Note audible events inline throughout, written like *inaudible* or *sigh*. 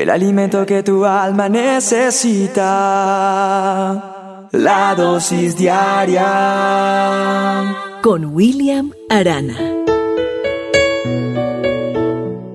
el alimento que tu alma necesita. La dosis diaria. Con William Arana.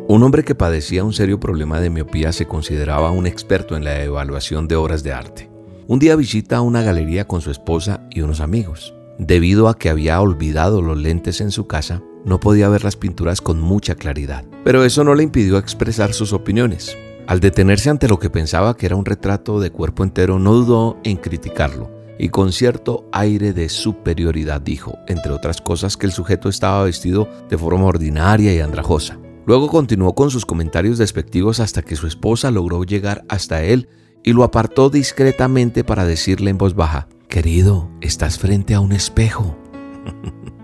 Un hombre que padecía un serio problema de miopía se consideraba un experto en la evaluación de obras de arte. Un día visita una galería con su esposa y unos amigos. Debido a que había olvidado los lentes en su casa, no podía ver las pinturas con mucha claridad, pero eso no le impidió expresar sus opiniones. Al detenerse ante lo que pensaba que era un retrato de cuerpo entero, no dudó en criticarlo y con cierto aire de superioridad dijo, entre otras cosas, que el sujeto estaba vestido de forma ordinaria y andrajosa. Luego continuó con sus comentarios despectivos hasta que su esposa logró llegar hasta él y lo apartó discretamente para decirle en voz baja, Querido, estás frente a un espejo.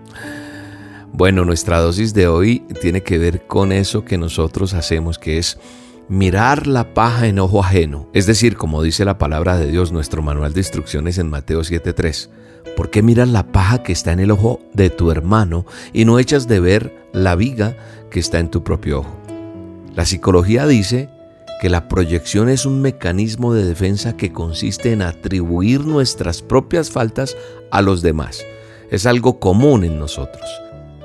*laughs* bueno, nuestra dosis de hoy tiene que ver con eso que nosotros hacemos, que es mirar la paja en ojo ajeno. Es decir, como dice la palabra de Dios, nuestro manual de instrucciones en Mateo 7.3. ¿Por qué miras la paja que está en el ojo de tu hermano y no echas de ver la viga que está en tu propio ojo? La psicología dice que la proyección es un mecanismo de defensa que consiste en atribuir nuestras propias faltas a los demás. Es algo común en nosotros.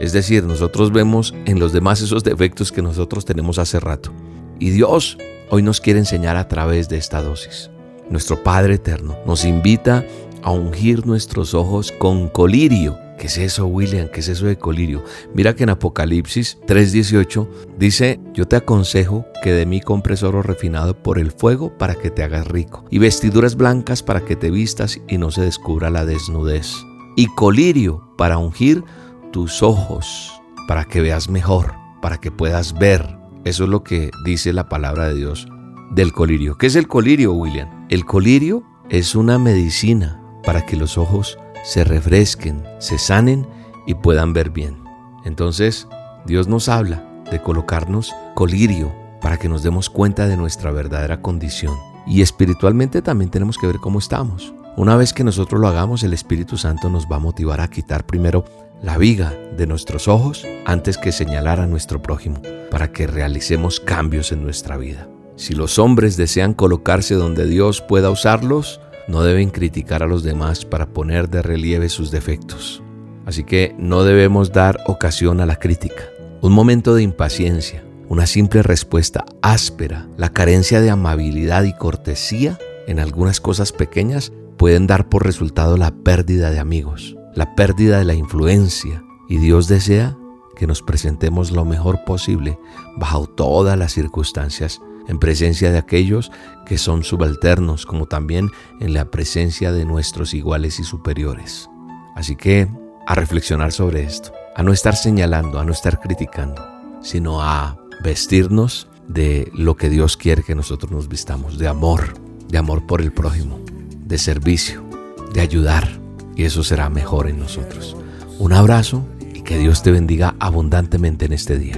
Es decir, nosotros vemos en los demás esos defectos que nosotros tenemos hace rato. Y Dios hoy nos quiere enseñar a través de esta dosis. Nuestro Padre Eterno nos invita a ungir nuestros ojos con colirio ¿Qué es eso, William? ¿Qué es eso de colirio? Mira que en Apocalipsis 3:18 dice, yo te aconsejo que de mí compres oro refinado por el fuego para que te hagas rico, y vestiduras blancas para que te vistas y no se descubra la desnudez, y colirio para ungir tus ojos, para que veas mejor, para que puedas ver. Eso es lo que dice la palabra de Dios del colirio. ¿Qué es el colirio, William? El colirio es una medicina para que los ojos se refresquen, se sanen y puedan ver bien. Entonces, Dios nos habla de colocarnos colirio para que nos demos cuenta de nuestra verdadera condición. Y espiritualmente también tenemos que ver cómo estamos. Una vez que nosotros lo hagamos, el Espíritu Santo nos va a motivar a quitar primero la viga de nuestros ojos antes que señalar a nuestro prójimo, para que realicemos cambios en nuestra vida. Si los hombres desean colocarse donde Dios pueda usarlos, no deben criticar a los demás para poner de relieve sus defectos. Así que no debemos dar ocasión a la crítica. Un momento de impaciencia, una simple respuesta áspera, la carencia de amabilidad y cortesía en algunas cosas pequeñas pueden dar por resultado la pérdida de amigos, la pérdida de la influencia. Y Dios desea que nos presentemos lo mejor posible bajo todas las circunstancias en presencia de aquellos que son subalternos, como también en la presencia de nuestros iguales y superiores. Así que a reflexionar sobre esto, a no estar señalando, a no estar criticando, sino a vestirnos de lo que Dios quiere que nosotros nos vistamos, de amor, de amor por el prójimo, de servicio, de ayudar, y eso será mejor en nosotros. Un abrazo y que Dios te bendiga abundantemente en este día.